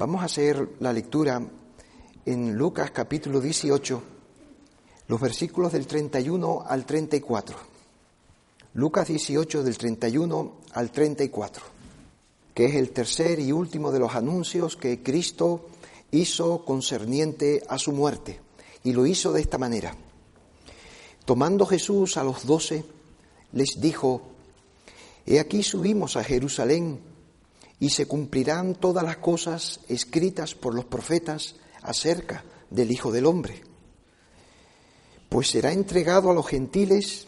Vamos a hacer la lectura en Lucas capítulo 18, los versículos del 31 al 34. Lucas 18 del 31 al 34, que es el tercer y último de los anuncios que Cristo hizo concerniente a su muerte. Y lo hizo de esta manera. Tomando Jesús a los doce, les dijo, He aquí subimos a Jerusalén y se cumplirán todas las cosas escritas por los profetas acerca del Hijo del Hombre. Pues será entregado a los gentiles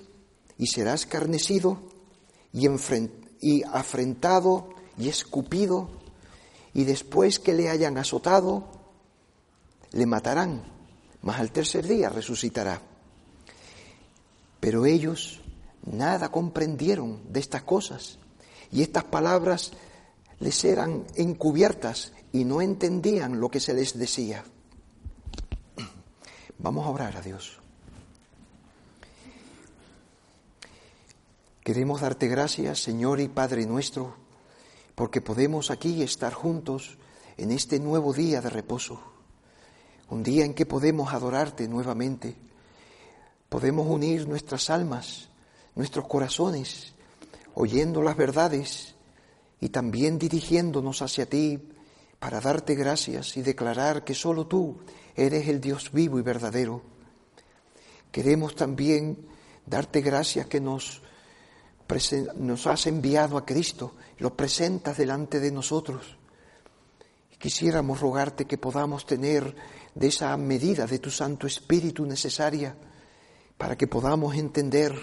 y será escarnecido y, y afrentado y escupido y después que le hayan azotado, le matarán, mas al tercer día resucitará. Pero ellos nada comprendieron de estas cosas y estas palabras les eran encubiertas y no entendían lo que se les decía. Vamos a orar a Dios. Queremos darte gracias, Señor y Padre nuestro, porque podemos aquí estar juntos en este nuevo día de reposo, un día en que podemos adorarte nuevamente, podemos unir nuestras almas, nuestros corazones, oyendo las verdades y también dirigiéndonos hacia ti para darte gracias y declarar que solo tú eres el Dios vivo y verdadero. Queremos también darte gracias que nos nos has enviado a Cristo, lo presentas delante de nosotros. Quisiéramos rogarte que podamos tener de esa medida de tu Santo Espíritu necesaria para que podamos entender,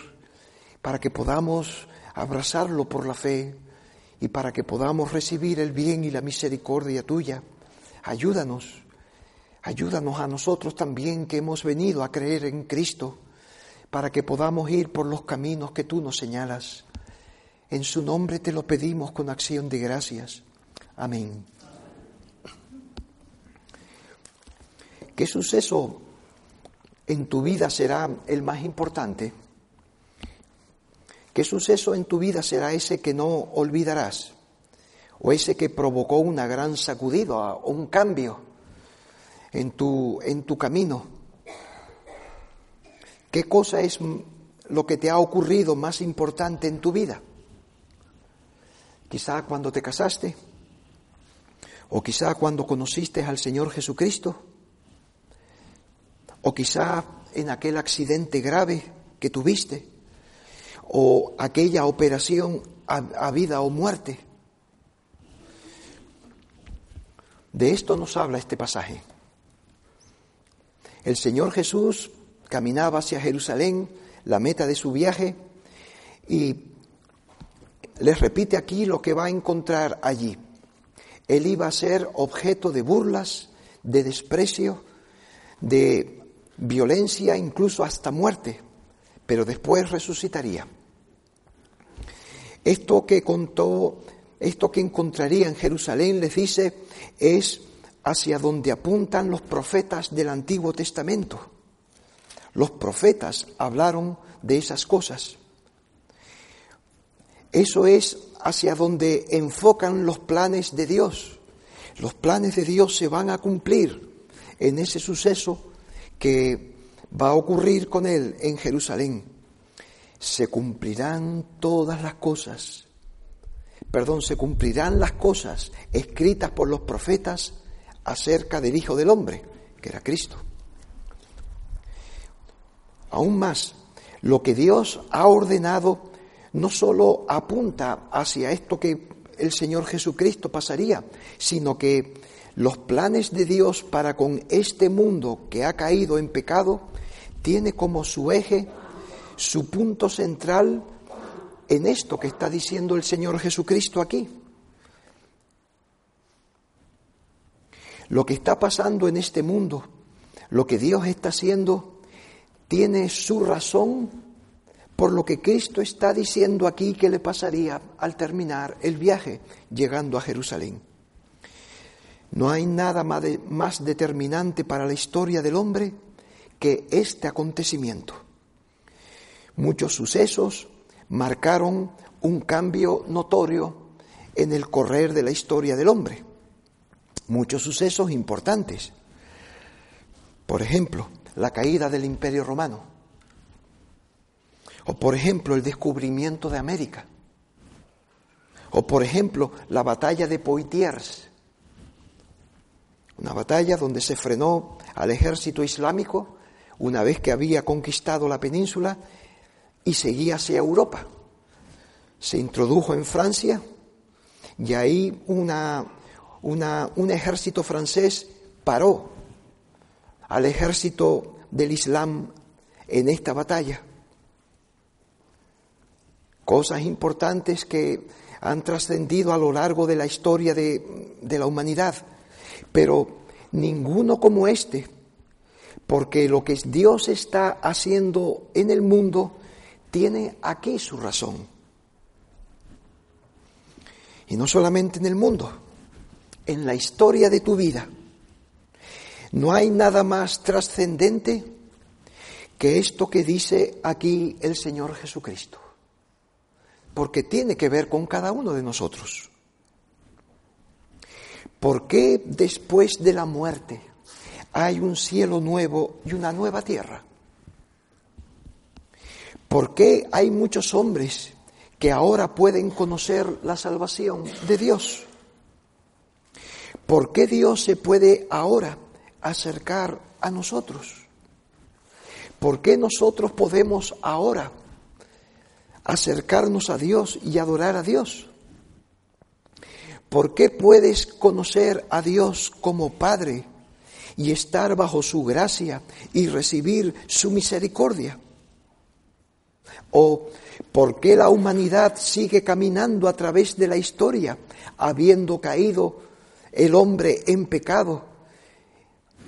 para que podamos abrazarlo por la fe y para que podamos recibir el bien y la misericordia tuya. Ayúdanos, ayúdanos a nosotros también que hemos venido a creer en Cristo para que podamos ir por los caminos que tú nos señalas. En su nombre te lo pedimos con acción de gracias. Amén. ¿Qué suceso en tu vida será el más importante? ¿Qué suceso en tu vida será ese que no olvidarás? ¿O ese que provocó una gran sacudida o un cambio en tu, en tu camino? ¿Qué cosa es lo que te ha ocurrido más importante en tu vida? Quizá cuando te casaste, o quizá cuando conociste al Señor Jesucristo, o quizá en aquel accidente grave que tuviste, o aquella operación a, a vida o muerte. De esto nos habla este pasaje. El Señor Jesús caminaba hacia Jerusalén, la meta de su viaje, y les repite aquí lo que va a encontrar allí. Él iba a ser objeto de burlas, de desprecio, de violencia, incluso hasta muerte, pero después resucitaría. Esto que contó, esto que encontraría en Jerusalén, les dice, es hacia donde apuntan los profetas del Antiguo Testamento. Los profetas hablaron de esas cosas. Eso es hacia donde enfocan los planes de Dios. Los planes de Dios se van a cumplir en ese suceso que va a ocurrir con Él en Jerusalén. Se cumplirán todas las cosas, perdón, se cumplirán las cosas escritas por los profetas acerca del Hijo del Hombre, que era Cristo. Aún más, lo que Dios ha ordenado no solo apunta hacia esto que el Señor Jesucristo pasaría, sino que los planes de Dios para con este mundo que ha caído en pecado tiene como su eje, su punto central en esto que está diciendo el Señor Jesucristo aquí. lo que está pasando en este mundo, lo que Dios está haciendo, tiene su razón por lo que Cristo está diciendo aquí que le pasaría al terminar el viaje llegando a Jerusalén. No hay nada más determinante para la historia del hombre que este acontecimiento. Muchos sucesos marcaron un cambio notorio en el correr de la historia del hombre. Muchos sucesos importantes. Por ejemplo, la caída del Imperio Romano. O por ejemplo, el descubrimiento de América. O por ejemplo, la batalla de Poitiers. Una batalla donde se frenó al ejército islámico una vez que había conquistado la península y seguía hacia Europa. Se introdujo en Francia y ahí una, un ejército francés paró al ejército del Islam en esta batalla. Cosas importantes que han trascendido a lo largo de la historia de, de la humanidad, pero ninguno como este porque lo que Dios está haciendo en el mundo tiene aquí su razón. Y no solamente en el mundo, en la historia de tu vida. No hay nada más trascendente que esto que dice aquí el Señor Jesucristo, porque tiene que ver con cada uno de nosotros. ¿Por qué después de la muerte hay un cielo nuevo y una nueva tierra? ¿Por qué hay muchos hombres que ahora pueden conocer la salvación de Dios? ¿Por qué Dios se puede ahora acercar a nosotros? ¿Por qué nosotros podemos ahora acercarnos a Dios y adorar a Dios? ¿Por qué puedes conocer a Dios como Padre y estar bajo su gracia y recibir su misericordia? ¿O por qué la humanidad sigue caminando a través de la historia, habiendo caído el hombre en pecado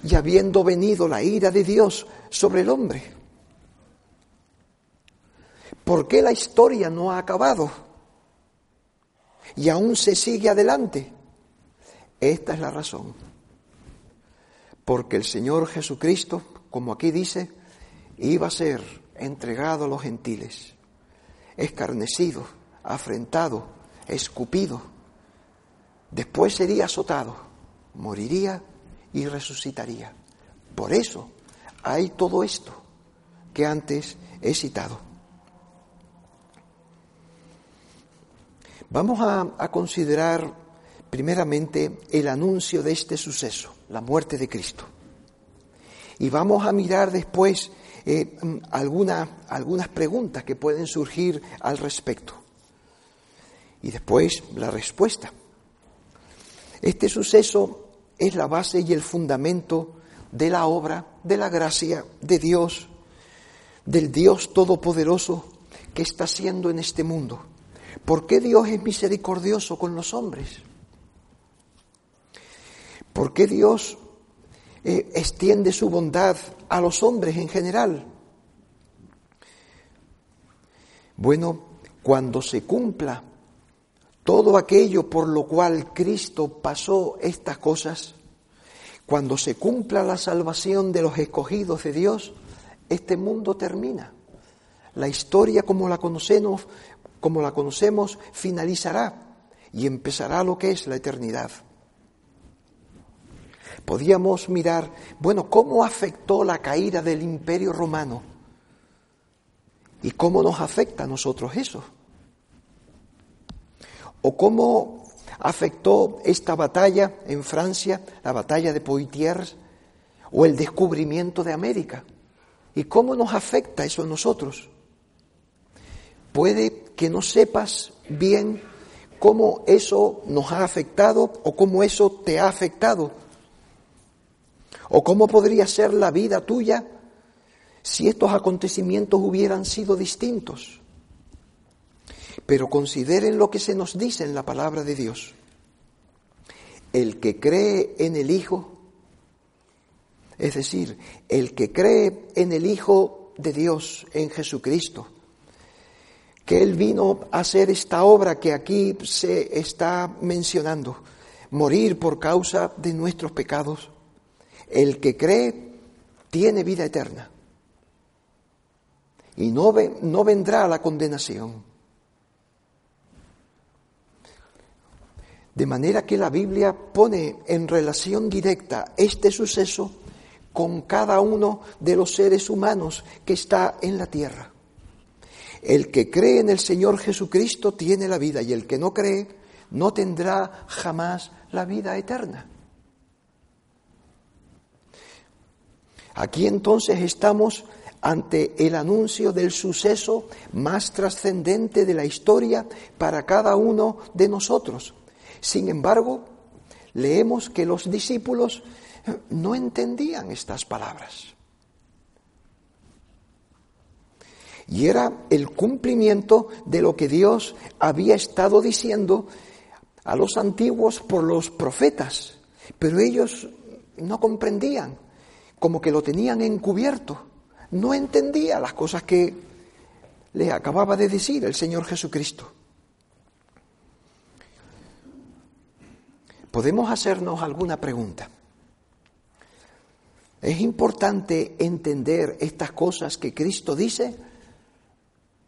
y habiendo venido la ira de Dios sobre el hombre? ¿Por qué la historia no ha acabado y aún se sigue adelante? Esta es la razón porque el Señor Jesucristo, como aquí dice, iba a ser entregado a los gentiles, escarnecido, afrentado, escupido, después sería azotado, moriría y resucitaría. Por eso hay todo esto que antes he citado. Vamos a, considerar primeramente el anuncio de este suceso, la muerte de Cristo. Y vamos a mirar después eh, algunas preguntas que pueden surgir al respecto. Y después la respuesta. Este suceso es la base y el fundamento de la obra, de la gracia de Dios, del Dios Todopoderoso que está haciendo en este mundo. ¿Por qué Dios es misericordioso con los hombres? ¿Por qué Dios eh, extiende su bondad a los hombres en general? Bueno, cuando se cumpla todo aquello por lo cual Cristo pasó estas cosas, cuando se cumpla la salvación de los escogidos de Dios, este mundo termina. La historia como la conocemos, como la conocemos, finalizará y empezará lo que es la eternidad. Podíamos mirar, bueno, cómo afectó la caída del imperio romano y cómo nos afecta a nosotros eso. O cómo afectó esta batalla en Francia, la batalla de Poitiers, o el descubrimiento de América. ¿Y cómo nos afecta eso a nosotros? Puede que no sepas bien cómo eso nos ha afectado o cómo eso te ha afectado. ¿O cómo podría ser la vida tuya si estos acontecimientos hubieran sido distintos? Pero consideren lo que se nos dice en la palabra de Dios. El que cree en el Hijo es decir, el que cree en el Hijo de Dios, en Jesucristo, que Él vino a hacer esta obra que aquí se está mencionando, morir por causa de nuestros pecados. El que cree tiene vida eterna y no, no vendrá a la condenación. De manera que la Biblia pone en relación directa este suceso con cada uno de los seres humanos que está en la tierra. El que cree en el Señor Jesucristo tiene la vida y el que no cree no tendrá jamás la vida eterna. Aquí entonces estamos ante el anuncio del suceso más trascendente de la historia para cada uno de nosotros. Sin embargo, leemos que los discípulos no entendían estas palabras. Y era el cumplimiento de lo que Dios había estado diciendo a los antiguos por los profetas, pero ellos no comprendían, como que lo tenían encubierto, no entendía las cosas que le acababa de decir el Señor Jesucristo. Podemos hacernos alguna pregunta. ¿Es importante entender estas cosas que Cristo dice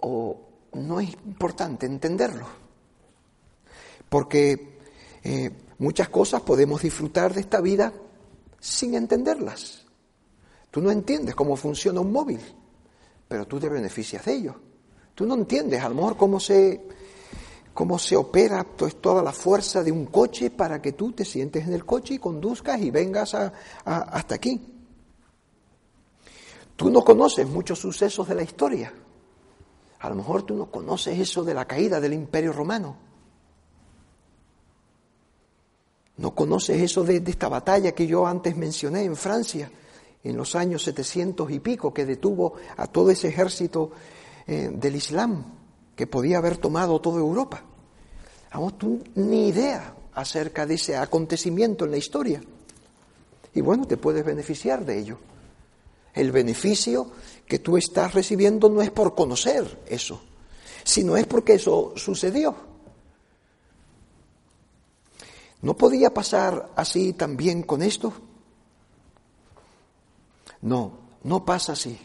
o no es importante entenderlo? Porque eh, muchas cosas podemos disfrutar de esta vida sin entenderlas. Tú no entiendes cómo funciona un móvil, pero tú te beneficias de ello. Tú no entiendes a lo mejor cómo se, cómo se opera toda la fuerza de un coche para que tú te sientes en el coche y conduzcas y vengas hasta aquí. Tú no conoces muchos sucesos de la historia. A lo mejor tú no conoces eso de la caída del imperio romano. No conoces eso de, esta batalla que yo antes mencioné en Francia, en los años 700 y pico, que detuvo a todo ese ejército eh, del Islam que podía haber tomado toda Europa. Vamos, tú ni idea acerca de ese acontecimiento en la historia. Y bueno, te puedes beneficiar de ello. El beneficio que tú estás recibiendo no es por conocer eso, sino es porque eso sucedió. ¿No podía pasar así también con esto? No, no pasa así.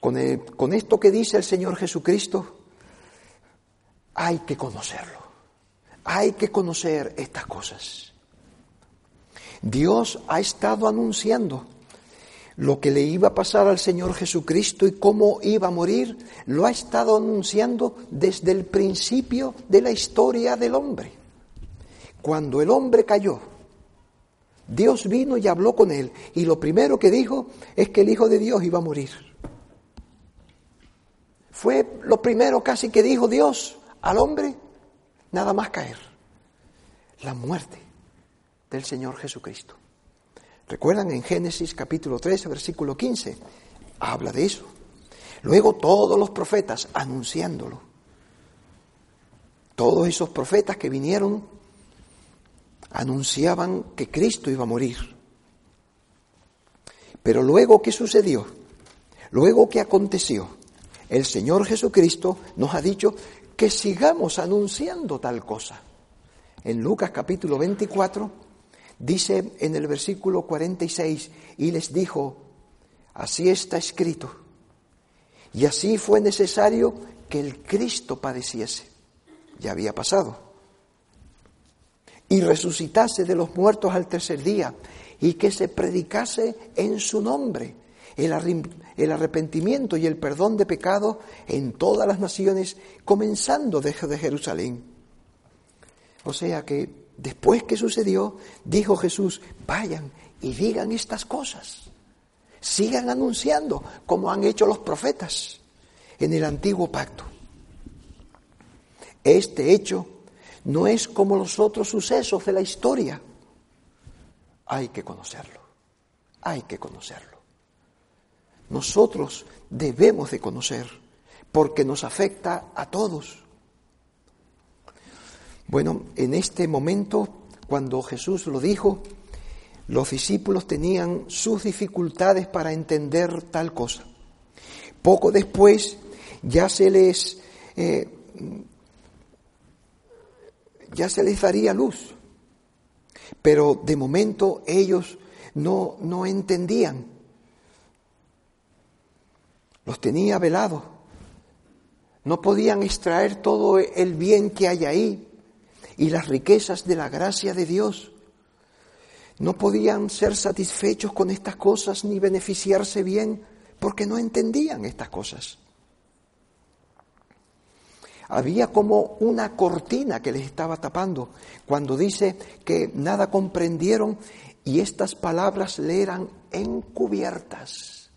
Con, con esto que dice el Señor Jesucristo, hay que conocerlo. Hay que conocer estas cosas. Dios ha estado anunciando lo que le iba a pasar al Señor Jesucristo y cómo iba a morir, lo ha estado anunciando desde el principio de la historia del hombre. Cuando el hombre cayó, Dios vino y habló con él y lo primero que dijo es que el Hijo de Dios iba a morir. Fue lo primero casi que dijo Dios al hombre, nada más caer, la muerte del Señor Jesucristo. ¿Recuerdan en Génesis capítulo 13, versículo 15? Habla de eso. Luego todos los profetas anunciándolo. Todos esos profetas que vinieron anunciaban que Cristo iba a morir. Pero luego, ¿qué sucedió? Luego, ¿qué aconteció? El Señor Jesucristo nos ha dicho que sigamos anunciando tal cosa. En Lucas capítulo 24, Dice en el versículo 46, y les dijo, así está escrito, y así fue necesario que el Cristo padeciese, ya había pasado, y resucitase de los muertos al tercer día, y que se predicase en su nombre el, arrepentimiento y el perdón de pecado en todas las naciones, comenzando desde Jerusalén. O sea que Después que sucedió, dijo Jesús, vayan y digan estas cosas. Sigan anunciando como han hecho los profetas en el antiguo pacto. Este hecho no es como los otros sucesos de la historia. Hay que conocerlo. Hay que conocerlo. Nosotros debemos de conocer porque nos afecta a todos. Bueno, en este momento, cuando Jesús lo dijo, los discípulos tenían sus dificultades para entender tal cosa. Poco después ya se les eh, ya se les daría luz. Pero de momento ellos no, no entendían. Los tenía velados. No podían extraer todo el bien que hay ahí y las riquezas de la gracia de Dios. No podían ser satisfechos con estas cosas ni beneficiarse bien porque no entendían estas cosas. Había como una cortina que les estaba tapando cuando dice que nada comprendieron y estas palabras le eran encubiertas.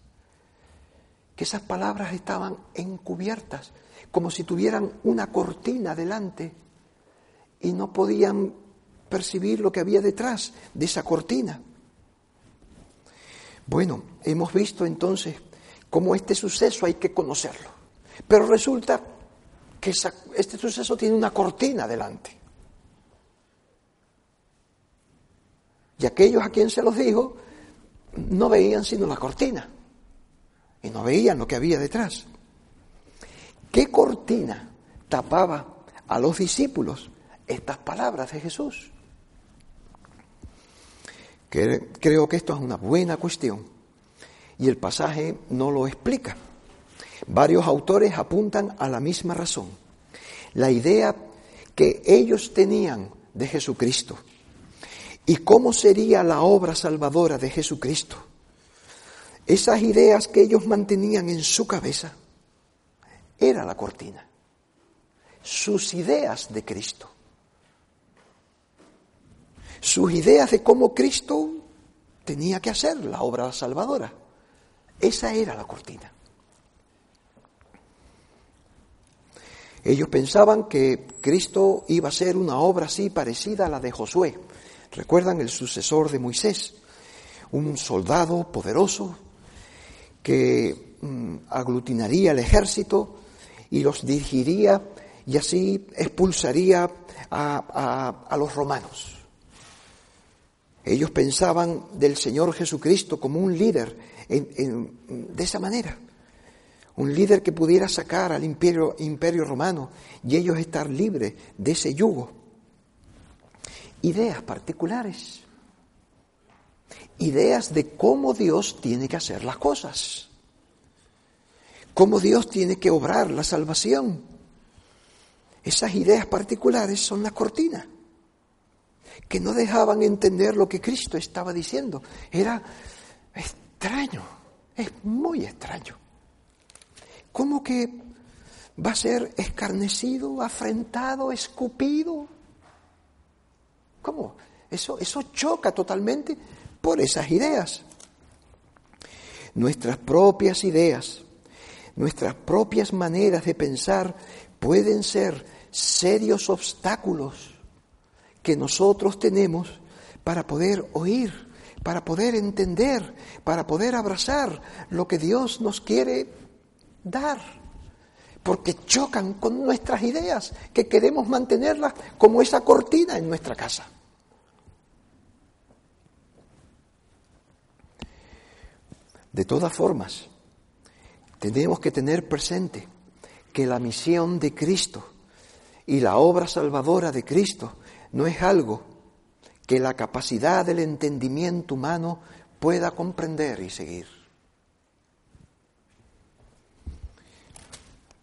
Que esas palabras estaban encubiertas, como si tuvieran una cortina delante y no podían percibir lo que había detrás de esa cortina. Bueno, hemos visto entonces cómo este suceso hay que conocerlo. Pero resulta que este suceso tiene una cortina delante. Y aquellos a quien se los dijo no veían sino la cortina y no veían lo que había detrás. ¿Qué cortina tapaba a los discípulos estas palabras de Jesús? Creo que esto es una buena cuestión y el pasaje no lo explica. Varios autores apuntan a la misma razón. La idea que ellos tenían de Jesucristo y cómo sería la obra salvadora de Jesucristo. Esas ideas que ellos mantenían en su cabeza era la cortina. Sus ideas de Cristo. Sus ideas de cómo Cristo tenía que hacer la obra salvadora. Esa era la cortina. Ellos pensaban que Cristo iba a ser una obra así parecida a la de Josué. ¿Recuerdan el sucesor de Moisés? Un soldado poderoso que mm, aglutinaría el ejército y los dirigiría y así expulsaría a, los romanos. Ellos pensaban del Señor Jesucristo como un líder de esa manera un líder que pudiera sacar al imperio, romano y ellos estar libres de ese yugo. Ideas particulares, ideas de cómo Dios tiene que hacer las cosas, cómo Dios tiene que obrar la salvación. Esas ideas particulares son la cortina, que no dejaban entender lo que Cristo estaba diciendo. Era extraño, es muy extraño. ¿Cómo que va a ser escarnecido, afrentado, escupido? ¿Cómo? Eso, eso choca totalmente por esas ideas. Nuestras propias ideas, nuestras propias maneras de pensar pueden ser serios obstáculos que nosotros tenemos para poder oír, para poder entender, para poder abrazar lo que Dios nos quiere dar, porque chocan con nuestras ideas, que queremos mantenerlas como esa cortina en nuestra casa. De todas formas, tenemos que tener presente que la misión de Cristo y la obra salvadora de Cristo no es algo que la capacidad del entendimiento humano pueda comprender y seguir.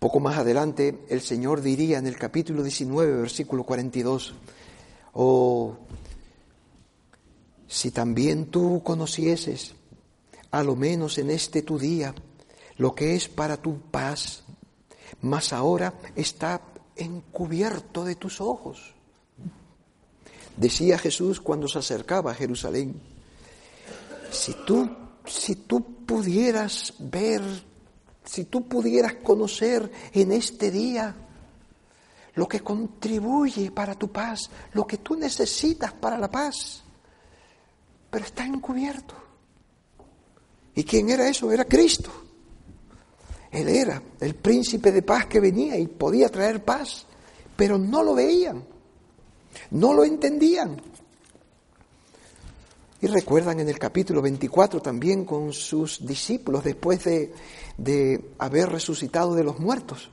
Poco más adelante el Señor diría en el capítulo 19, versículo 42, oh, si también tú conocieses, a lo menos en este tu día, lo que es para tu paz, mas ahora está encubierto de tus ojos. Decía Jesús cuando se acercaba a Jerusalén, si tú, si tú pudieras ver si tú pudieras conocer en este día lo que contribuye para tu paz, lo que tú necesitas para la paz, pero está encubierto. ¿Y quién era eso? Era Cristo. Él era el príncipe de paz que venía y podía traer paz, pero no lo veían, no lo entendían. Y recuerdan en el capítulo 24 también con sus discípulos después de, de haber resucitado de los muertos.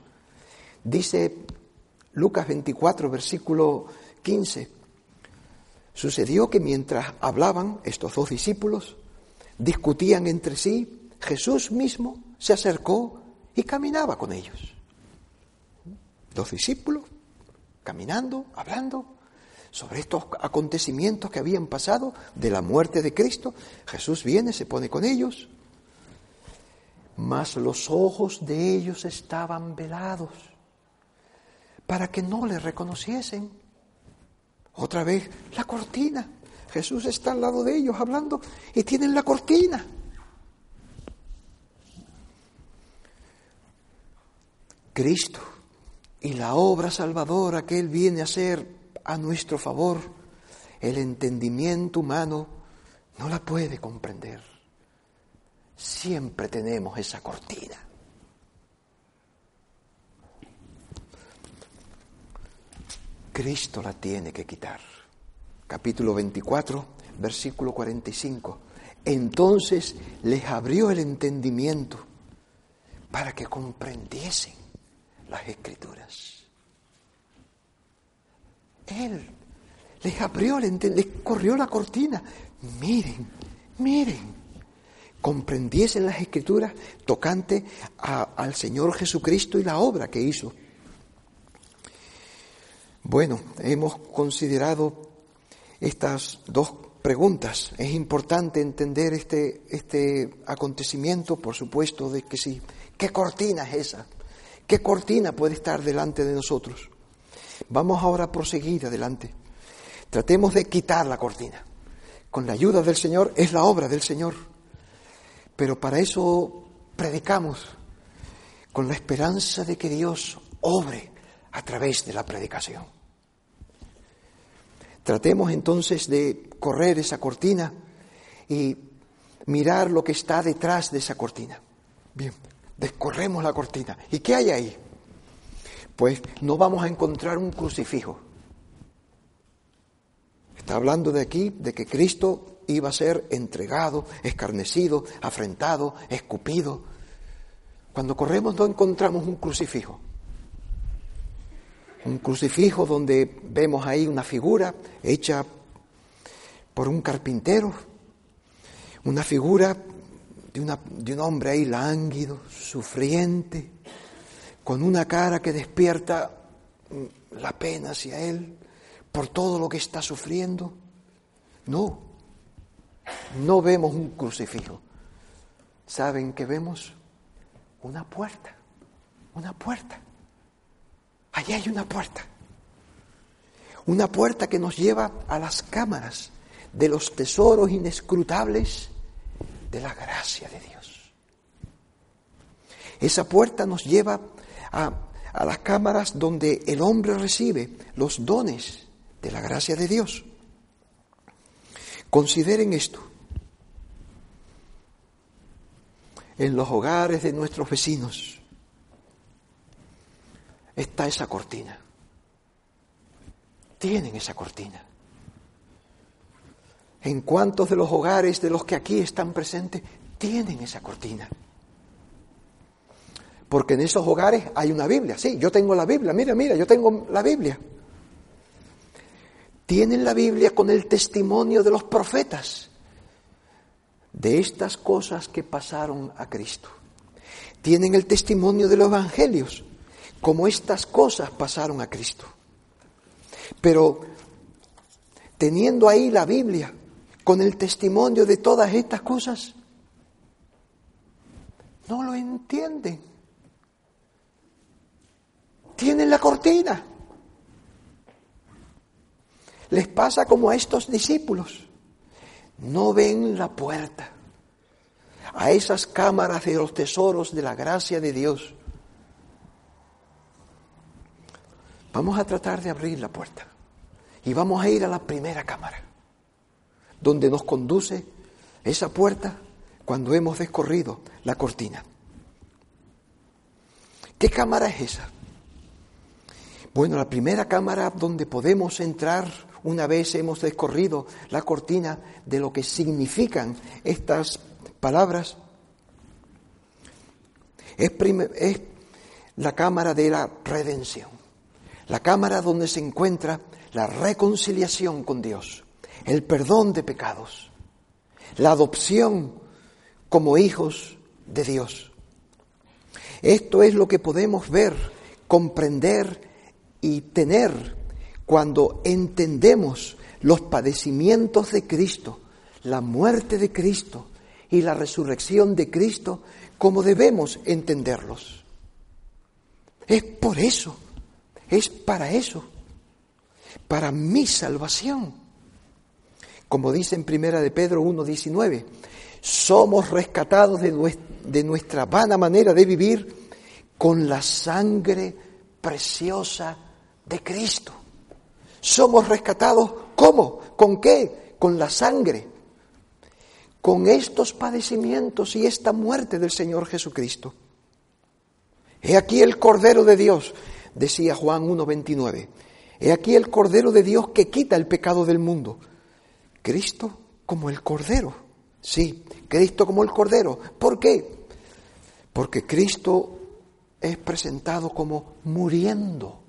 Dice Lucas 24, versículo 15. Sucedió que mientras hablaban estos dos discípulos, discutían entre sí, Jesús mismo se acercó y caminaba con ellos. Dos discípulos caminando, hablando sobre estos acontecimientos que habían pasado de la muerte de Cristo. Jesús viene, se pone con ellos, mas los ojos de ellos estaban velados para que no le reconociesen. Otra vez, la cortina. Jesús está al lado de ellos hablando y tienen la cortina. Cristo y la obra salvadora que Él viene a hacer a nuestro favor, el entendimiento humano no la puede comprender. Siempre tenemos esa cortina. Cristo la tiene que quitar. Capítulo 24, versículo 45. Entonces les abrió el entendimiento para que comprendiesen las escrituras. Él les abrió, les corrió la cortina. Miren, miren, comprendiesen las escrituras tocante al Señor Jesucristo y la obra que hizo. Bueno, hemos considerado estas dos preguntas. Es importante entender este, este acontecimiento, por supuesto, de que sí. ¿Qué cortina es esa? ¿Qué cortina puede estar delante de nosotros? Vamos ahora a proseguir adelante. Tratemos de quitar la cortina. Con la ayuda del Señor es la obra del Señor. Pero para eso predicamos con la esperanza de que Dios obre a través de la predicación. Tratemos entonces de correr esa cortina y mirar lo que está detrás de esa cortina. Bien, descorremos la cortina. ¿Y qué hay ahí? Pues no vamos a encontrar un crucifijo. Está hablando de aquí de que Cristo iba a ser entregado, escarnecido, afrentado, escupido. Cuando corremos no encontramos un crucifijo. Un crucifijo donde vemos ahí una figura hecha por un carpintero, una figura de, un hombre ahí lánguido, sufriente, con una cara que despierta mm, la pena hacia él por todo lo que está sufriendo. No, no vemos un crucifijo. ¿Saben qué vemos? Una puerta, una puerta. Allí hay una puerta. Una puerta que nos lleva a las cámaras de los tesoros inescrutables de la gracia de Dios. Esa puerta nos lleva a, las cámaras donde el hombre recibe los dones de la gracia de Dios. Consideren esto. En los hogares de nuestros vecinos está esa cortina. Tienen esa cortina. ¿En cuántos de los hogares de los que aquí están presentes tienen esa cortina? Porque en esos hogares hay una Biblia. Sí, yo tengo la Biblia. Mira, mira, yo tengo la Biblia. Tienen la Biblia con el testimonio de los profetas de estas cosas que pasaron a Cristo. Tienen el testimonio de los evangelios, como estas cosas pasaron a Cristo. Pero teniendo ahí la Biblia, con el testimonio de todas estas cosas, no lo entienden. Tienen la cortina. Les pasa como a estos discípulos. No ven la puerta a esas cámaras de los tesoros de la gracia de Dios. Vamos a tratar de abrir la puerta y vamos a ir a la primera cámara donde nos conduce esa puerta cuando hemos descorrido la cortina. ¿Qué cámara es esa? Bueno, la primera cámara donde podemos entrar una vez hemos descorrido la cortina de lo que significan estas palabras, es, la cámara de la redención, la cámara donde se encuentra la reconciliación con Dios, el perdón de pecados, la adopción como hijos de Dios. Esto es lo que podemos ver, comprender y tener cuando entendemos los padecimientos de Cristo, la muerte de Cristo y la resurrección de Cristo como debemos entenderlos. Es por eso, es para eso, para mi salvación. Como dice en Primera de Pedro 1.19, somos rescatados de nuestra vana manera de vivir con la sangre preciosa de Cristo. Somos rescatados, ¿cómo? ¿Con qué? Con la sangre. Con estos padecimientos y esta muerte del Señor Jesucristo. He aquí el Cordero de Dios, decía Juan 1.29. He aquí el Cordero de Dios que quita el pecado del mundo. Cristo como el Cordero. Sí, Cristo como el Cordero. ¿Por qué? Porque Cristo es presentado como muriendo,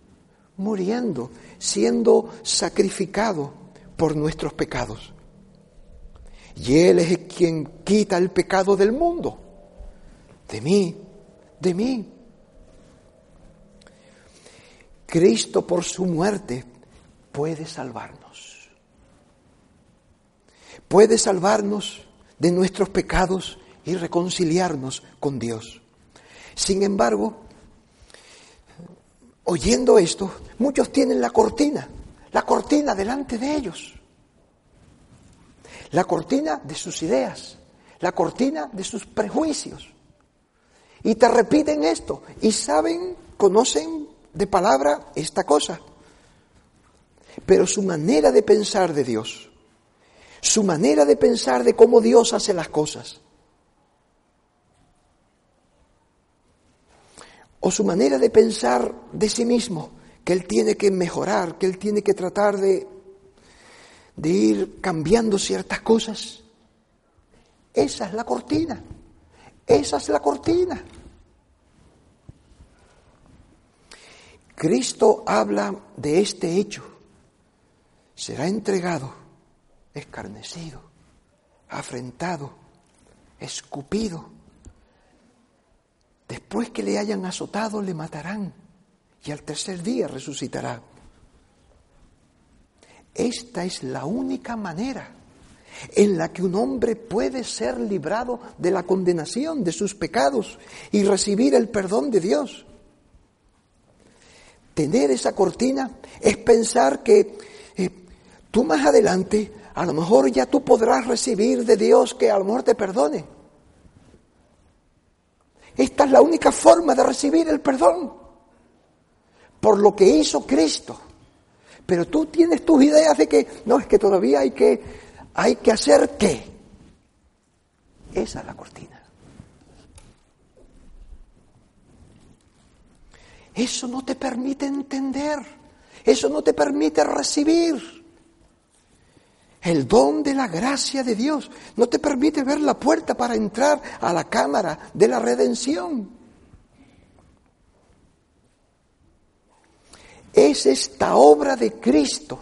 muriendo, siendo sacrificado por nuestros pecados. Y Él es quien quita el pecado del mundo, de mí, de mí. Cristo por su muerte puede salvarnos. Puede salvarnos de nuestros pecados y reconciliarnos con Dios. Sin embargo, oyendo esto, muchos tienen la cortina, la cortina delante de ellos. La cortina de sus ideas, la cortina de sus prejuicios. Y te repiten esto y saben, conocen de palabra esta cosa. Pero su manera de pensar de Dios, su manera de pensar de cómo Dios hace las cosas, o su manera de pensar de sí mismo, que él tiene que mejorar, que él tiene que tratar de, de ir cambiando ciertas cosas. Esa es la cortina, esa es la cortina. Cristo habla de este hecho. Será entregado, escarnecido, afrentado, escupido Después que le hayan azotado, le matarán y al tercer día resucitará. Esta es la única manera en la que un hombre puede ser librado de la condenación de sus pecados y recibir el perdón de Dios. Tener esa cortina es pensar que eh, tú más adelante a lo mejor ya tú podrás recibir de Dios que a lo mejor te perdone. Esta es la única forma de recibir el perdón por lo que hizo Cristo. Pero tú tienes tus ideas de que no es que todavía hay que hay que hacer qué. Esa es la cortina. Eso no te permite entender, eso no te permite recibir. El don de la gracia de Dios no te permite ver la puerta para entrar a la cámara de la redención. Es esta obra de Cristo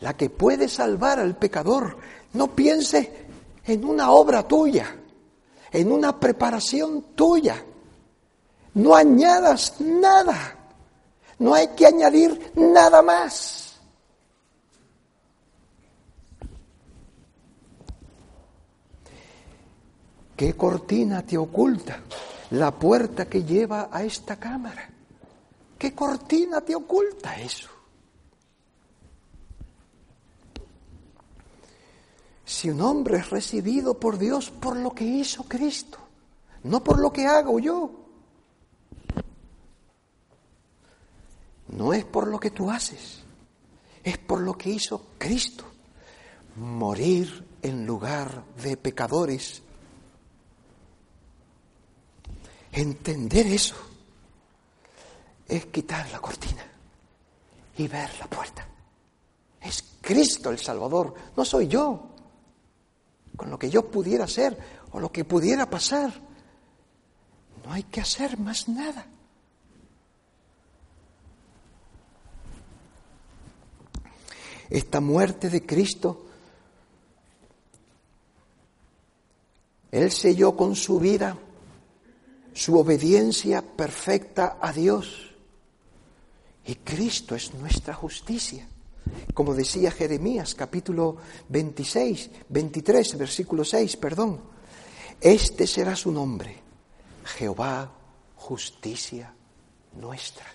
la que puede salvar al pecador. No pienses en una obra tuya, en una preparación tuya. No añadas nada. No hay que añadir nada más. ¿Qué cortina te oculta la puerta que lleva a esta cámara? ¿Qué cortina te oculta eso? Si un hombre es recibido por Dios por lo que hizo Cristo, no por lo que hago yo, no es por lo que tú haces, es por lo que hizo Cristo, morir en lugar de pecadores Entender eso es quitar la cortina y ver la puerta. Es Cristo el Salvador, no soy yo, con lo que yo pudiera hacer o lo que pudiera pasar. No hay que hacer más nada. Esta muerte de Cristo, Él selló con su vida su obediencia perfecta a Dios. Y Cristo es nuestra justicia. Como decía Jeremías capítulo 26, 23, versículo 6, perdón. Este será su nombre, Jehová, justicia nuestra.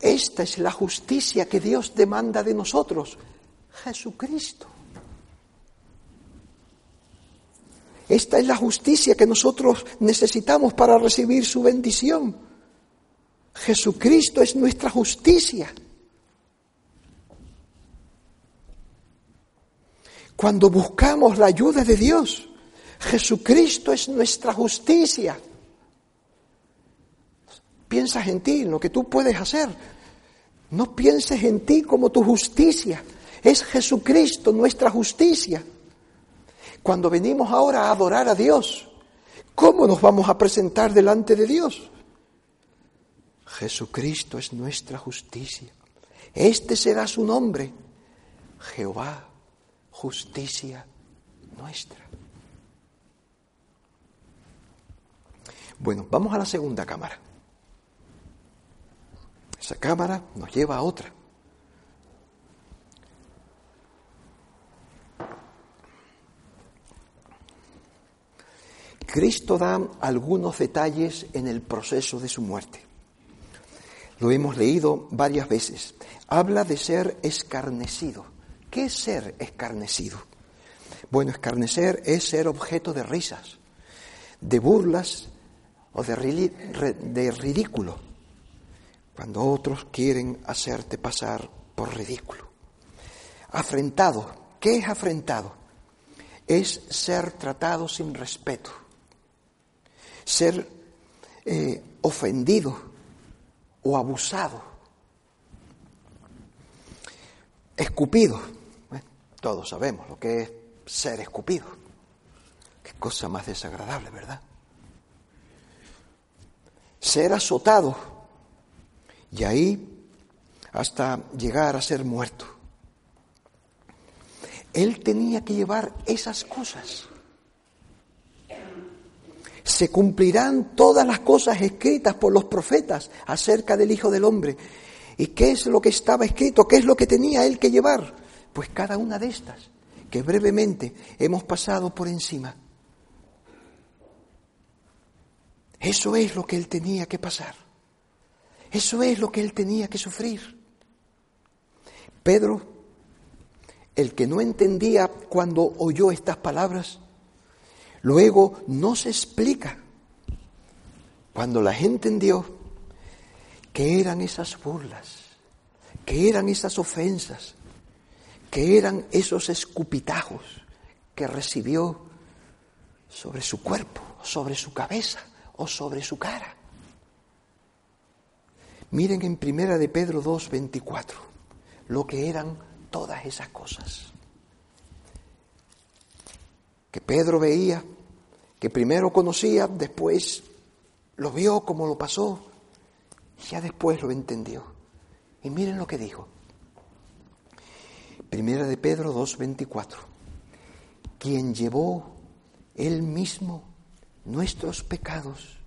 Esta es la justicia que Dios demanda de nosotros, Jesucristo. Esta es la justicia que nosotros necesitamos para recibir su bendición. Jesucristo es nuestra justicia. Cuando buscamos la ayuda de Dios, Jesucristo es nuestra justicia. Piensas en ti, en lo que tú puedes hacer. No pienses en ti como tu justicia. Es Jesucristo nuestra justicia. Cuando venimos ahora a adorar a Dios, ¿cómo nos vamos a presentar delante de Dios? Jesucristo es nuestra justicia. Este será su nombre, Jehová, justicia nuestra. Bueno, vamos a la segunda cámara. Esa cámara nos lleva a otra. Cristo da algunos detalles en el proceso de su muerte. Lo hemos leído varias veces. Habla de ser escarnecido. ¿Qué es ser escarnecido? Bueno, escarnecer es ser objeto de risas, de burlas o de, de ridículo, cuando otros quieren hacerte pasar por ridículo. Afrentado. ¿Qué es afrentado? Es ser tratado sin respeto ser eh, ofendido o abusado, escupido. todos sabemos lo que es ser escupido. Qué cosa más desagradable, ¿verdad? Ser azotado y ahí hasta llegar a ser muerto. Él tenía que llevar esas cosas se cumplirán todas las cosas escritas por los profetas acerca del Hijo del Hombre. ¿Y qué es lo que estaba escrito? ¿Qué es lo que tenía él que llevar? Pues cada una de estas, que brevemente hemos pasado por encima. Eso es lo que él tenía que pasar. Eso es lo que él tenía que sufrir. Pedro, el que no entendía cuando oyó estas palabras, Luego no se explica cuando la gente entendió que eran esas burlas, que eran esas ofensas, que eran esos escupitajos que recibió sobre su cuerpo, sobre su cabeza o sobre su cara. Miren en Primera de Pedro 2, 24, lo que eran todas esas cosas que Pedro veía, que primero conocía, después lo vio como lo pasó, y ya después lo entendió. Y miren lo que dijo. Primera de Pedro 2:24. Quien llevó él mismo nuestros pecados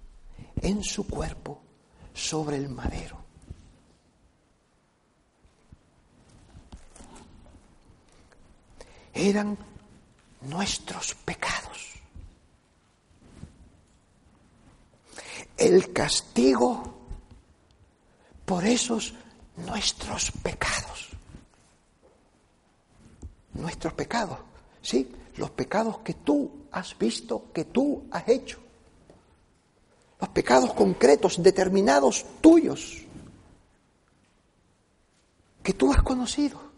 en su cuerpo sobre el madero. Eran nuestros pecados. El castigo por esos nuestros pecados. Nuestros pecados, ¿sí? Los pecados que tú has visto, que tú has hecho. Los pecados concretos, determinados tuyos, que tú has conocido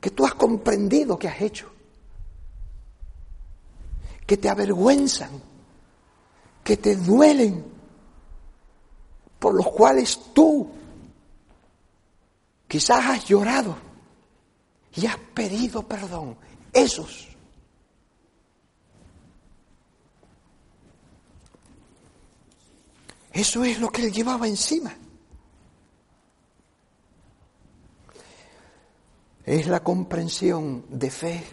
que tú has comprendido que has hecho, que te avergüenzan, que te duelen, por los cuales tú quizás has llorado y has pedido perdón. Esos. Eso es lo que él llevaba encima. Es la comprensión de fe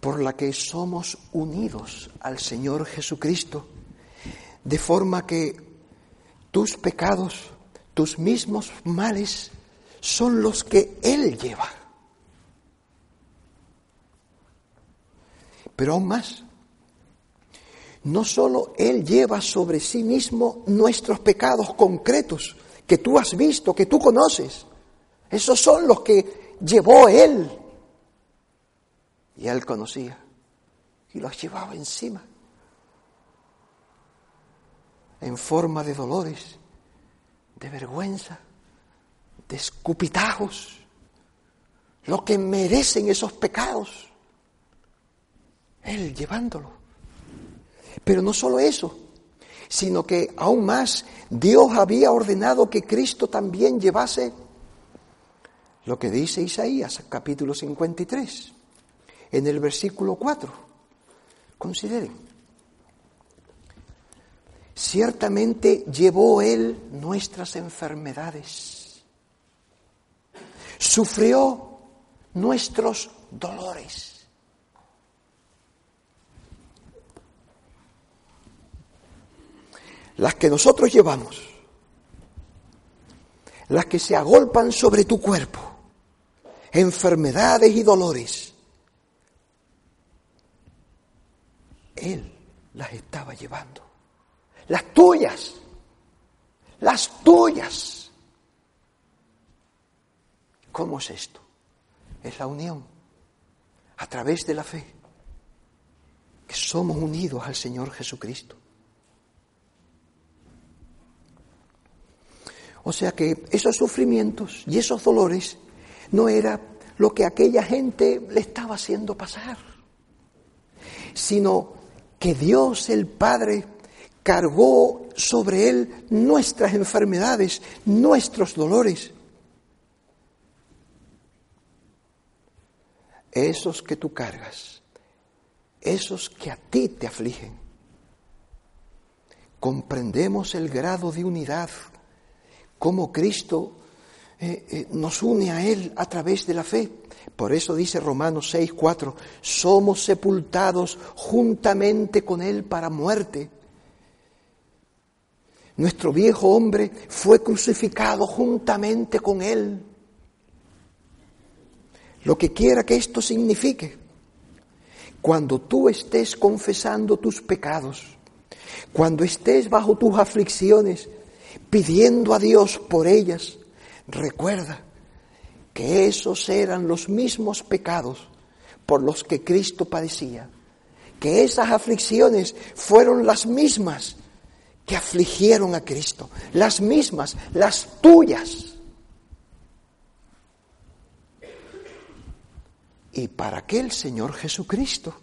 por la que somos unidos al Señor Jesucristo, de forma que tus pecados, tus mismos males, son los que Él lleva. Pero aún más, no solo Él lleva sobre sí mismo nuestros pecados concretos, que tú has visto, que tú conoces, esos son los que llevó él. Y él conocía y los llevaba encima en forma de dolores, de vergüenza, de escupitajos, lo que merecen esos pecados. Él llevándolo. Pero no solo eso, sino que aún más Dios había ordenado que Cristo también llevase lo que dice Isaías, capítulo 53, en el versículo 4. Consideren. Ciertamente llevó Él nuestras enfermedades, sufrió nuestros dolores. Las que nosotros llevamos, las que se agolpan sobre tu cuerpo, enfermedades y dolores. Él las estaba llevando. Las tuyas. Las tuyas. ¿Cómo es esto? Es la unión a través de la fe. Que somos unidos al Señor Jesucristo. O sea que esos sufrimientos y esos dolores no era lo que aquella gente le estaba haciendo pasar, sino que Dios el Padre cargó sobre él nuestras enfermedades, nuestros dolores. Esos que tú cargas, esos que a ti te afligen. Comprendemos el grado de unidad, como Cristo eh, eh, nos une a Él a través de la fe. Por eso dice Romanos 6, 4, somos sepultados juntamente con Él para muerte. Nuestro viejo hombre fue crucificado juntamente con Él. Lo que quiera que esto signifique, cuando tú estés confesando tus pecados, cuando estés bajo tus aflicciones, pidiendo a Dios por ellas, Recuerda que esos eran los mismos pecados por los que Cristo padecía, que esas aflicciones fueron las mismas que afligieron a Cristo, las mismas, las tuyas. ¿Y para qué el Señor Jesucristo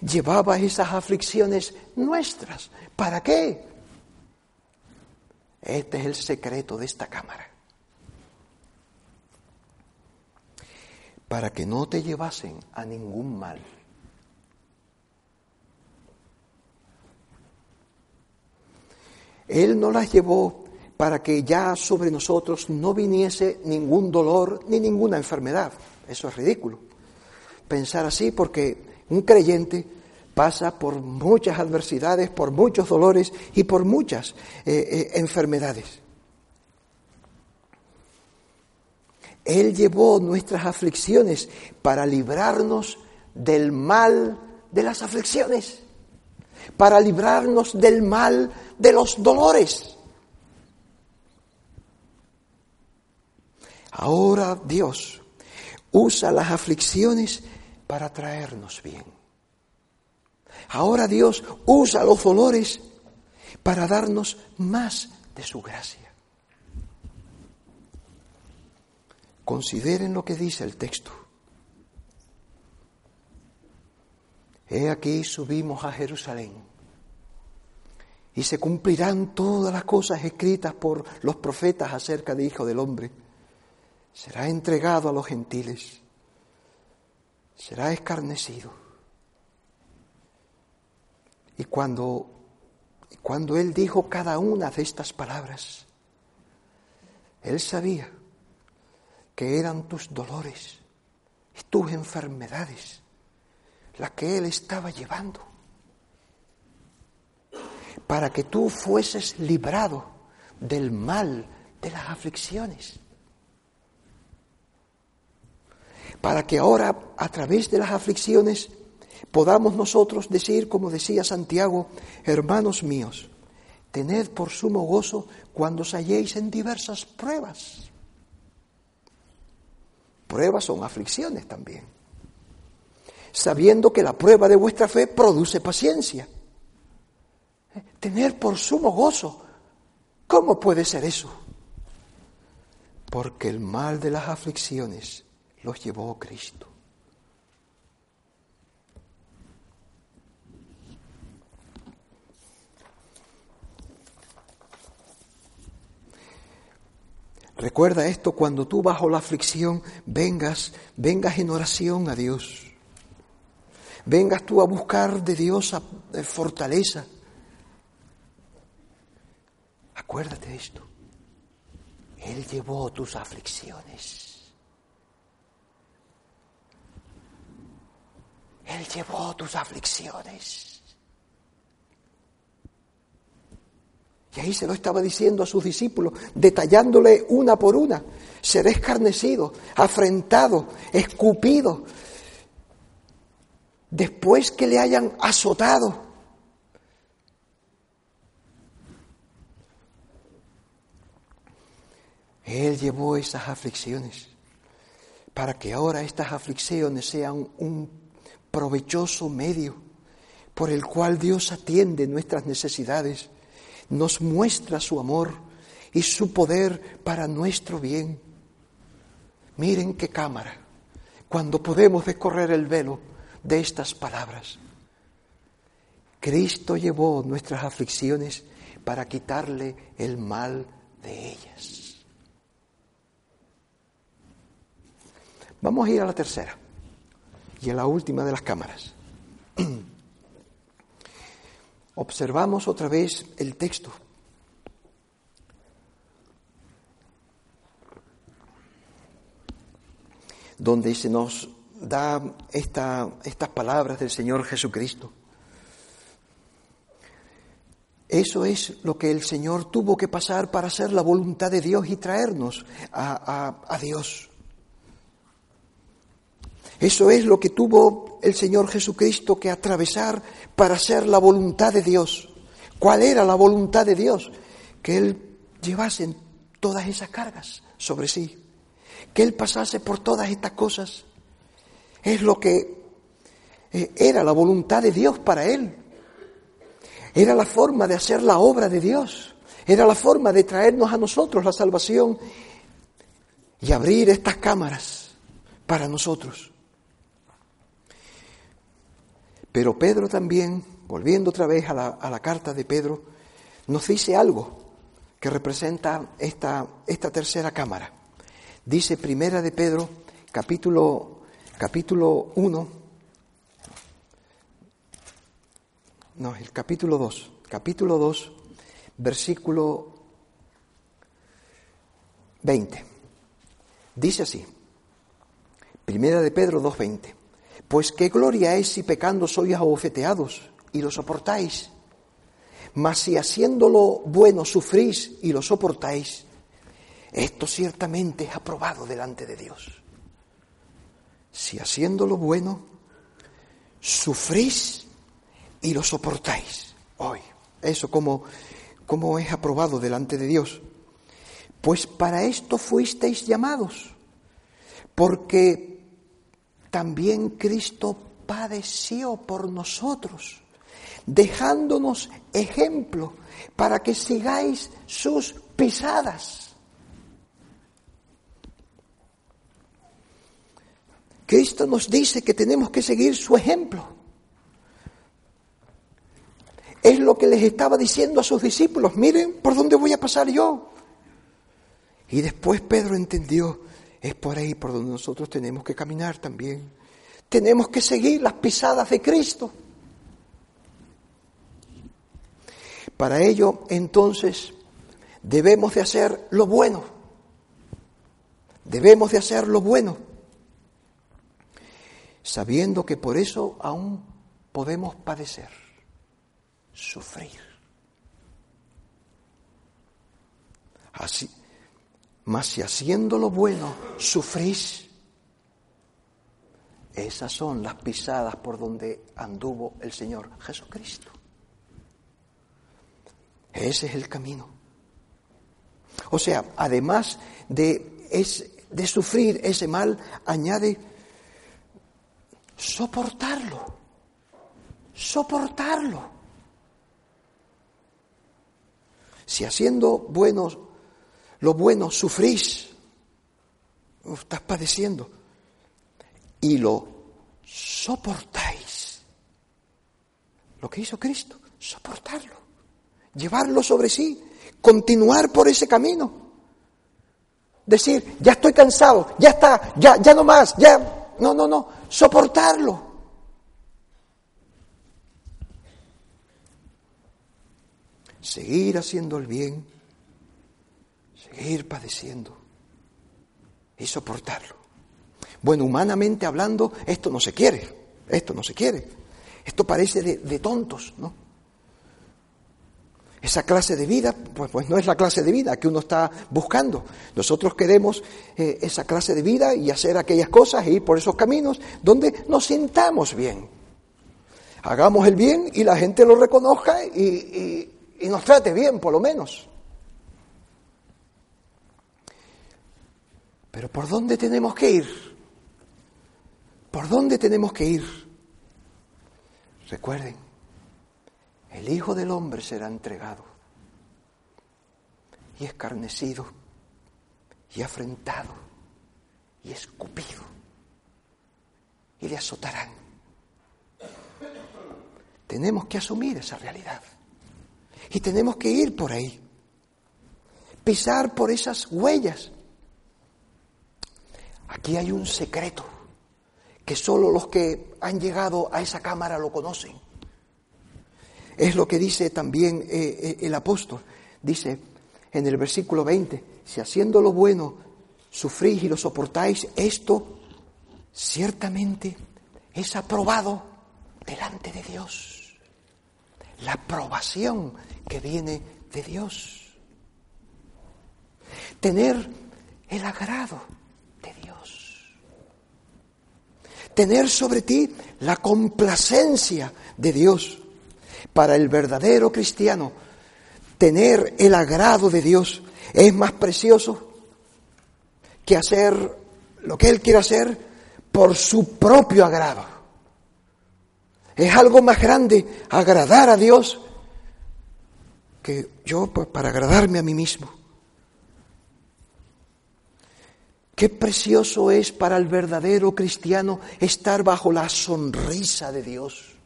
llevaba esas aflicciones nuestras? ¿Para qué? Este es el secreto de esta cámara. Para que no te llevasen a ningún mal. Él no las llevó para que ya sobre nosotros no viniese ningún dolor ni ninguna enfermedad. Eso es ridículo. Pensar así porque un creyente pasa por muchas adversidades, por muchos dolores y por muchas eh, eh, enfermedades. Él llevó nuestras aflicciones para librarnos del mal de las aflicciones, para librarnos del mal de los dolores. Ahora Dios usa las aflicciones para traernos bien. Ahora Dios usa los dolores para darnos más de su gracia. Consideren lo que dice el texto. He aquí subimos a Jerusalén y se cumplirán todas las cosas escritas por los profetas acerca de Hijo del Hombre. será entregado a los gentiles, será escarnecido. Y cuando, cuando él dijo cada una de estas palabras, él sabía que eran tus dolores y tus enfermedades las que él estaba llevando para que tú fueses librado del mal de las aflicciones. Para que ahora, a través de las aflicciones, podamos nosotros decir, como decía Santiago, hermanos míos, tened por sumo gozo cuando os halléis en diversas pruebas. Pruebas son aflicciones también. Sabiendo que la prueba de vuestra fe produce paciencia tener por sumo gozo. ¿Cómo puede ser eso? Porque el mal de las aflicciones los llevó Cristo. Recuerda esto cuando tú bajo la aflicción vengas, vengas en oración a Dios. Vengas tú a buscar de Dios eh, fortaleza Acuérdate de esto. Él llevó tus aflicciones. Él llevó tus aflicciones. Y ahí se lo estaba diciendo a sus discípulos, detallándole una por una. Seré escarnecido, afrentado, escupido. Después que le hayan azotado, Él llevó esas aflicciones para que ahora estas aflicciones sean un provechoso medio por el cual Dios atiende nuestras necesidades, nos muestra su amor y su poder para nuestro bien. Miren qué cámara, cuando podemos descorrer el velo de estas palabras. Cristo llevó nuestras aflicciones para quitarle el mal de ellas. Vamos a ir a la tercera y a la última de las cámaras. Observamos otra vez el texto. donde se nos da estas palabras del Señor Jesucristo. Eso es lo que el Señor tuvo que pasar para hacer la voluntad de Dios y traernos a, a Dios. Eso es lo que tuvo el Señor Jesucristo que atravesar para hacer la voluntad de Dios. ¿Cuál era la voluntad de Dios? Que Él llevase todas esas cargas sobre sí, que Él pasase por todas estas cosas. Es lo que eh, era la voluntad de Dios para Él. Era la forma de hacer la obra de Dios. Era la forma de traernos a nosotros la salvación y abrir estas cámaras para nosotros. Pero Pedro también, volviendo otra vez a la, carta de Pedro, nos dice algo que representa esta, esta tercera cámara. Dice Primera de Pedro, capítulo, capítulo 1, no, el capítulo 2, capítulo 2, versículo 20. Dice así, Primera de Pedro 2.20. Pues qué gloria es si pecando sois abofeteados y lo soportáis. Mas si haciéndolo bueno sufrís y lo soportáis, esto ciertamente es aprobado delante de Dios. Si haciéndolo bueno sufrís y lo soportáis. Hoy, eso como, como es aprobado delante de Dios. Pues para esto fuisteis llamados, porque también Cristo padeció por nosotros, dejándonos ejemplo para que sigáis sus pisadas. Cristo nos dice que tenemos que seguir su ejemplo. Es lo que les estaba diciendo a sus discípulos, miren por dónde voy a pasar yo. Y después Pedro entendió, es por ahí por donde nosotros tenemos que caminar también. Tenemos que seguir las pisadas de Cristo. Para ello, entonces, debemos de hacer lo bueno. Debemos de hacer lo bueno, sabiendo que por eso aún podemos padecer, sufrir. Así, mas si haciendo lo bueno sufrís, esas son las pisadas por donde anduvo el Señor Jesucristo. Ese es el camino. O sea, además de, de sufrir ese mal, añade soportarlo, soportarlo. Si haciendo buenos, lo bueno sufrís, estás padeciendo, y lo soportáis, lo que hizo Cristo, soportarlo. Llevarlo sobre sí, continuar por ese camino. Decir, ya estoy cansado, ya está, ya, ya no más, ya, no, no, no, soportarlo. Seguir haciendo el bien, seguir padeciendo y soportarlo. Bueno, humanamente hablando, esto no se quiere, esto no se quiere. Esto parece de, de tontos, ¿no? Esa clase de vida, pues, pues, no es la clase de vida que uno está buscando. Nosotros queremos eh, esa clase de vida y hacer aquellas cosas e ir por esos caminos donde nos sintamos bien. Hagamos el bien y la gente lo reconozca y, y nos trate bien, por lo menos. Pero ¿por dónde tenemos que ir? ¿Por dónde tenemos que ir? Recuerden, el Hijo del Hombre será entregado y escarnecido y afrentado y escupido y le azotarán. Tenemos que asumir esa realidad y tenemos que ir por ahí, pisar por esas huellas. Aquí hay un secreto que solo los que han llegado a esa cámara lo conocen. Es lo que dice también eh, eh, el apóstol. Dice en el versículo 20, si haciendo lo bueno sufrís y lo soportáis, esto ciertamente es aprobado delante de Dios. La aprobación que viene de Dios. Tener el agrado de Dios. Tener sobre ti la complacencia de Dios. Para el verdadero cristiano, tener el agrado de Dios es más precioso que hacer lo que Él quiere hacer por su propio agrado. Es algo más grande agradar a Dios que yo pues, para agradarme a mí mismo. Qué precioso es para el verdadero cristiano estar bajo la sonrisa de Dios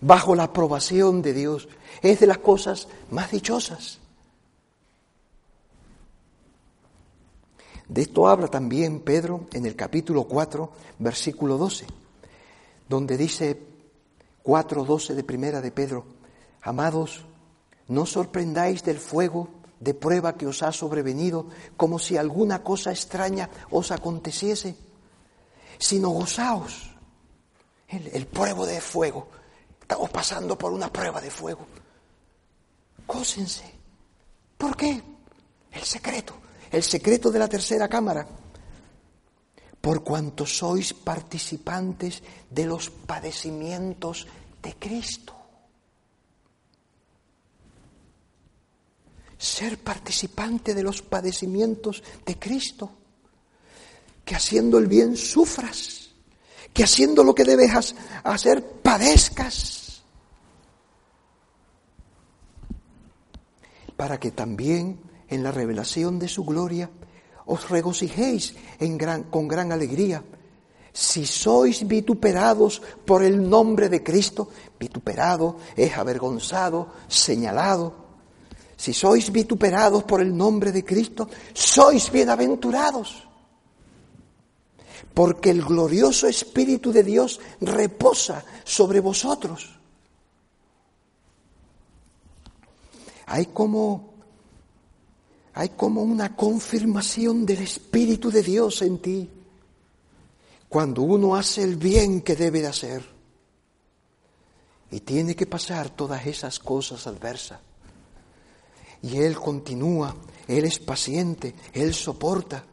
bajo la aprobación de Dios. Es de las cosas más dichosas. De esto habla también Pedro en el capítulo 4, versículo 12, donde dice 4.12 de primera de Pedro, amados, no sorprendáis del fuego de prueba que os ha sobrevenido como si alguna cosa extraña os aconteciese, sino gozaos. El, el pruebo de fuego Estamos pasando por una prueba de fuego. Cósense. ¿Por qué? El secreto, el secreto de la tercera cámara. Por cuanto sois participantes de los padecimientos de Cristo. Ser participante de los padecimientos de Cristo. Que haciendo el bien sufras que haciendo lo que debes hacer padezcas, para que también en la revelación de su gloria os regocijéis con gran alegría. Si sois vituperados por el nombre de Cristo, vituperado es avergonzado, señalado. Si sois vituperados por el nombre de Cristo, sois bienaventurados porque el glorioso Espíritu de Dios reposa sobre vosotros. Hay como, hay como una confirmación del Espíritu de Dios en ti cuando uno hace el bien que debe de hacer. Y tiene que pasar todas esas cosas adversas. Y Él continúa, Él es paciente, Él soporta.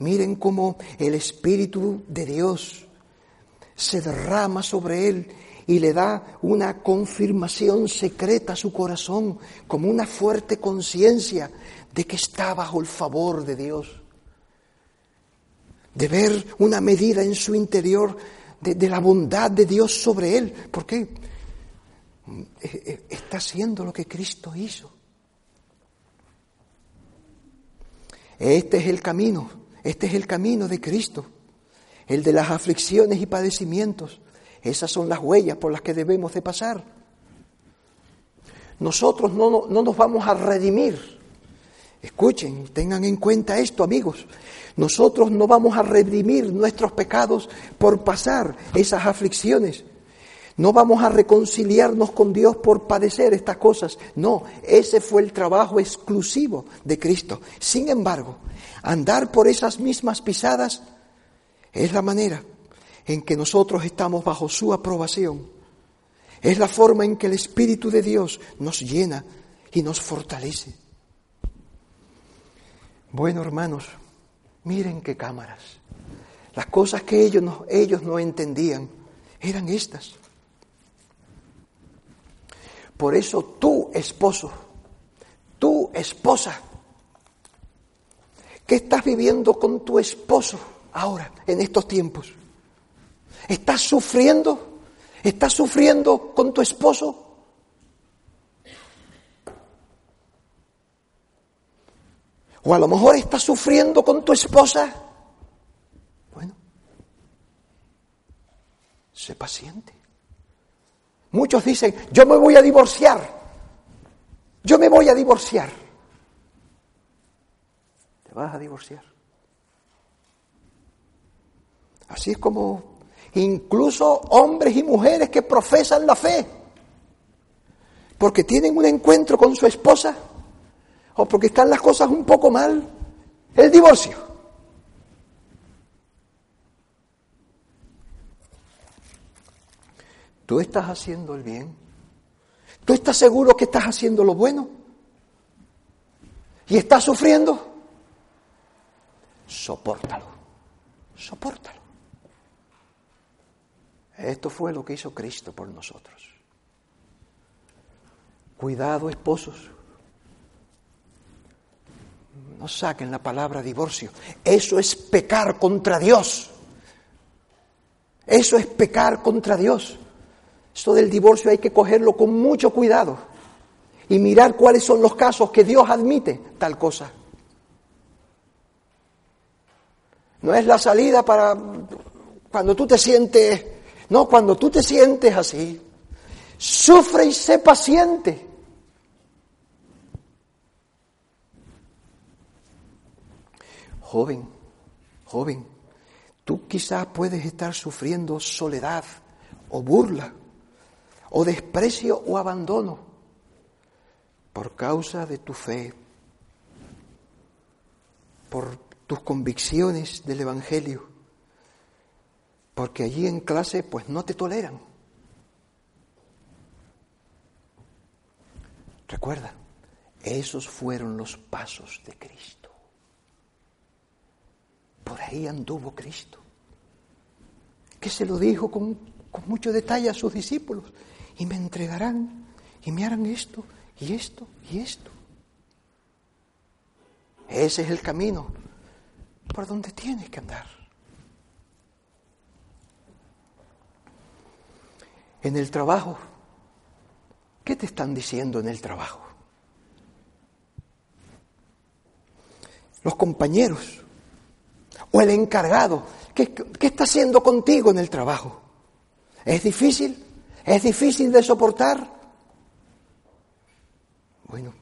Miren cómo el Espíritu de Dios se derrama sobre Él y le da una confirmación secreta a su corazón, como una fuerte conciencia de que está bajo el favor de Dios, de ver una medida en su interior de, la bondad de Dios sobre él. ¿Por qué? Eh, eh, está haciendo lo que Cristo hizo. Este es el camino, este es el camino de Cristo, el de las aflicciones y padecimientos esas son las huellas por las que debemos de pasar. Nosotros no, no, nos vamos a redimir. Escuchen, tengan en cuenta esto, amigos. Nosotros no vamos a redimir nuestros pecados por pasar esas aflicciones. No vamos a reconciliarnos con Dios por padecer estas cosas. No, ese fue el trabajo exclusivo de Cristo. Sin embargo, andar por esas mismas pisadas es la manera en que nosotros estamos bajo su aprobación. Es la forma en que el Espíritu de Dios nos llena y nos fortalece. Bueno, hermanos, miren qué cámaras. Las cosas que ellos no, ellos no entendían eran estas. Por eso tú, esposo, tú, esposa, ¿qué estás viviendo con tu esposo ahora, en estos tiempos? ¿Estás sufriendo? ¿Estás sufriendo con tu esposo? O a lo mejor estás sufriendo con tu esposa. Bueno, sé paciente. Muchos dicen, yo me voy a divorciar. Yo me voy a divorciar. Te vas a divorciar. Así es como incluso hombres y mujeres que profesan la fe, porque tienen un encuentro con su esposa o porque están las cosas un poco mal, el divorcio. ¿Tú estás haciendo el bien? ¿Tú estás seguro que estás haciendo lo bueno? ¿Y estás sufriendo? Sopórtalo, sopórtalo. Esto fue lo que hizo Cristo por nosotros. Cuidado, esposos. No saquen la palabra divorcio. Eso es pecar contra Dios. Eso es pecar contra Dios. Esto del divorcio hay que cogerlo con mucho cuidado y mirar cuáles son los casos que Dios admite tal cosa. No es la salida para cuando tú te sientes no, cuando tú te sientes así, sufre y sé paciente. Joven, joven, tú quizás puedes estar sufriendo soledad o burla o desprecio o abandono por causa de tu fe, por tus convicciones del Evangelio porque allí en clase pues no te toleran. Recuerda, esos fueron los pasos de Cristo. Por ahí anduvo Cristo, que se lo dijo con, con mucho detalle a sus discípulos, y me entregarán y me harán esto y esto y esto. Ese es el camino por donde tienes que andar. en el trabajo. ¿Qué te están diciendo en el trabajo? Los compañeros o el encargado, ¿qué, está haciendo contigo en el trabajo? ¿Es difícil? ¿Es difícil de soportar? Bueno,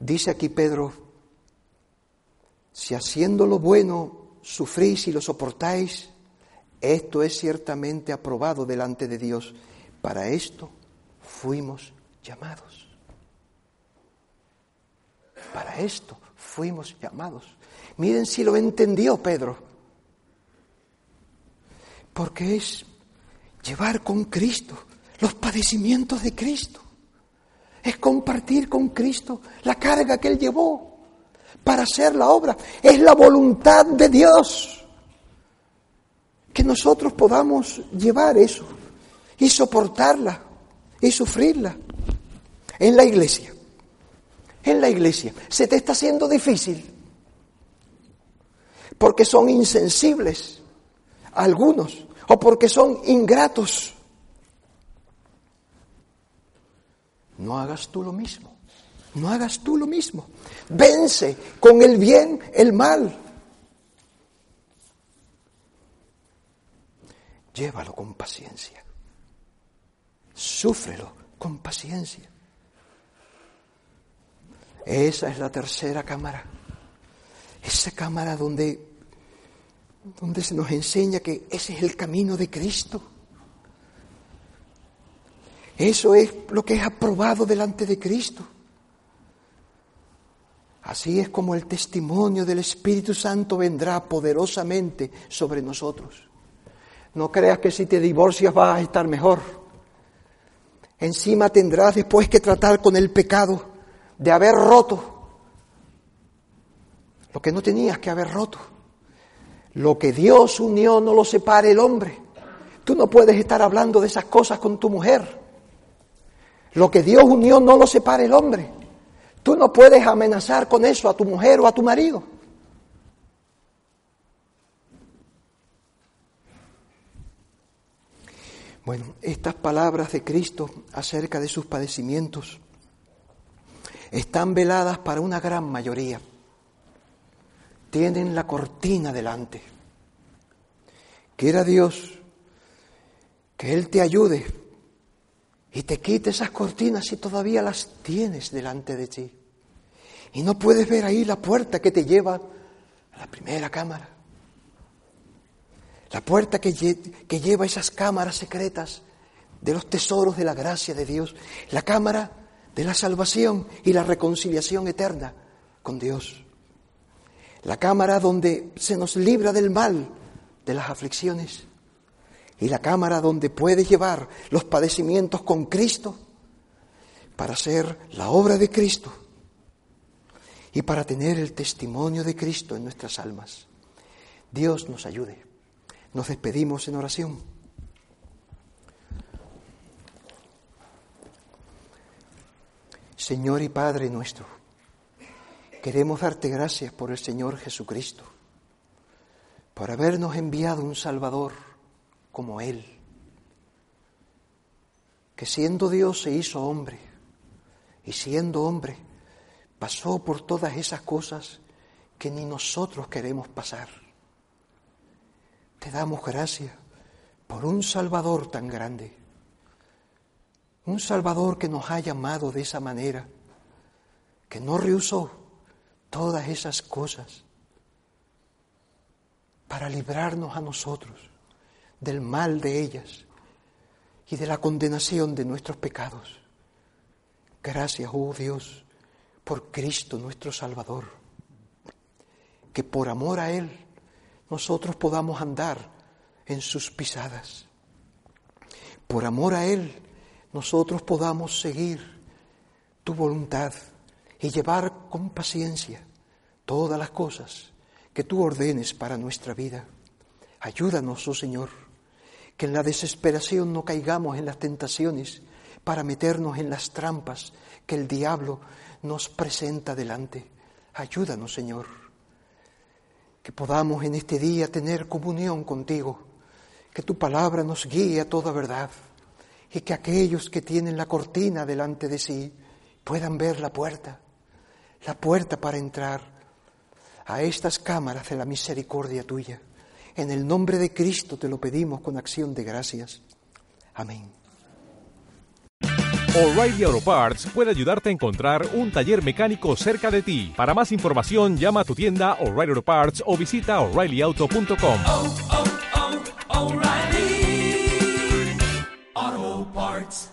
dice aquí Pedro si haciendo lo bueno sufrís y lo soportáis, esto es ciertamente aprobado delante de Dios. Para esto fuimos llamados. Para esto fuimos llamados. Miren si lo entendió Pedro. Porque es llevar con Cristo los padecimientos de Cristo. Es compartir con Cristo la carga que Él llevó para hacer la obra. Es la voluntad de Dios. Que nosotros podamos llevar eso y soportarla y sufrirla en la iglesia. En la iglesia. Se te está haciendo difícil porque son insensibles algunos o porque son ingratos. No hagas tú lo mismo. No hagas tú lo mismo. Vence con el bien el mal. Llévalo con paciencia. Súfrelo con paciencia. Esa es la tercera cámara. Esa cámara donde, donde se nos enseña que ese es el camino de Cristo. Eso es lo que es aprobado delante de Cristo. Así es como el testimonio del Espíritu Santo vendrá poderosamente sobre nosotros. No creas que si te divorcias vas a estar mejor. Encima tendrás después que tratar con el pecado de haber roto lo que no tenías que haber roto. Lo que Dios unió no lo separe el hombre. Tú no puedes estar hablando de esas cosas con tu mujer. Lo que Dios unió no lo separe el hombre. Tú no puedes amenazar con eso a tu mujer o a tu marido. Bueno, estas palabras de Cristo acerca de sus padecimientos están veladas para una gran mayoría. Tienen la cortina delante. Quiera Dios que Él te ayude y te quite esas cortinas si todavía las tienes delante de ti. Y no puedes ver ahí la puerta que te lleva a la primera cámara. La puerta que, que lleva esas cámaras secretas de los tesoros de la gracia de Dios. La cámara de la salvación y la reconciliación eterna con Dios. La cámara donde se nos libra del mal, de las aflicciones y la cámara donde puedes llevar los padecimientos con Cristo para hacer la obra de Cristo y para tener el testimonio de Cristo en nuestras almas. Dios nos ayude. Nos despedimos en oración. Señor y Padre nuestro, queremos darte gracias por el Señor Jesucristo, por habernos enviado un Salvador como Él, que siendo Dios se hizo hombre y siendo hombre pasó por todas esas cosas que ni nosotros queremos pasar. Te damos gracias por un Salvador tan grande, un Salvador que nos ha llamado de esa manera, que no rehusó todas esas cosas para librarnos a nosotros del mal de ellas y de la condenación de nuestros pecados. Gracias, oh Dios, por Cristo nuestro Salvador, que por amor a Él nosotros podamos andar en sus pisadas. Por amor a Él nosotros podamos seguir tu voluntad y llevar con paciencia todas las cosas que tú ordenes para nuestra vida. Ayúdanos, oh Señor que en la desesperación no caigamos en las tentaciones para meternos en las trampas que el diablo nos presenta delante. Ayúdanos, Señor, que podamos en este día tener comunión contigo, que tu palabra nos guíe a toda verdad y que aquellos que tienen la cortina delante de sí puedan ver la puerta, la puerta para entrar a estas cámaras de la misericordia tuya. En el nombre de Cristo te lo pedimos con acción de gracias. Amén. O'Reilly Auto Parts puede ayudarte a encontrar un taller mecánico cerca de ti. Para más información, llama a tu tienda O'Reilly Auto Parts o visita oreillyauto.com. oh, oh, O'Reilly Auto Parts.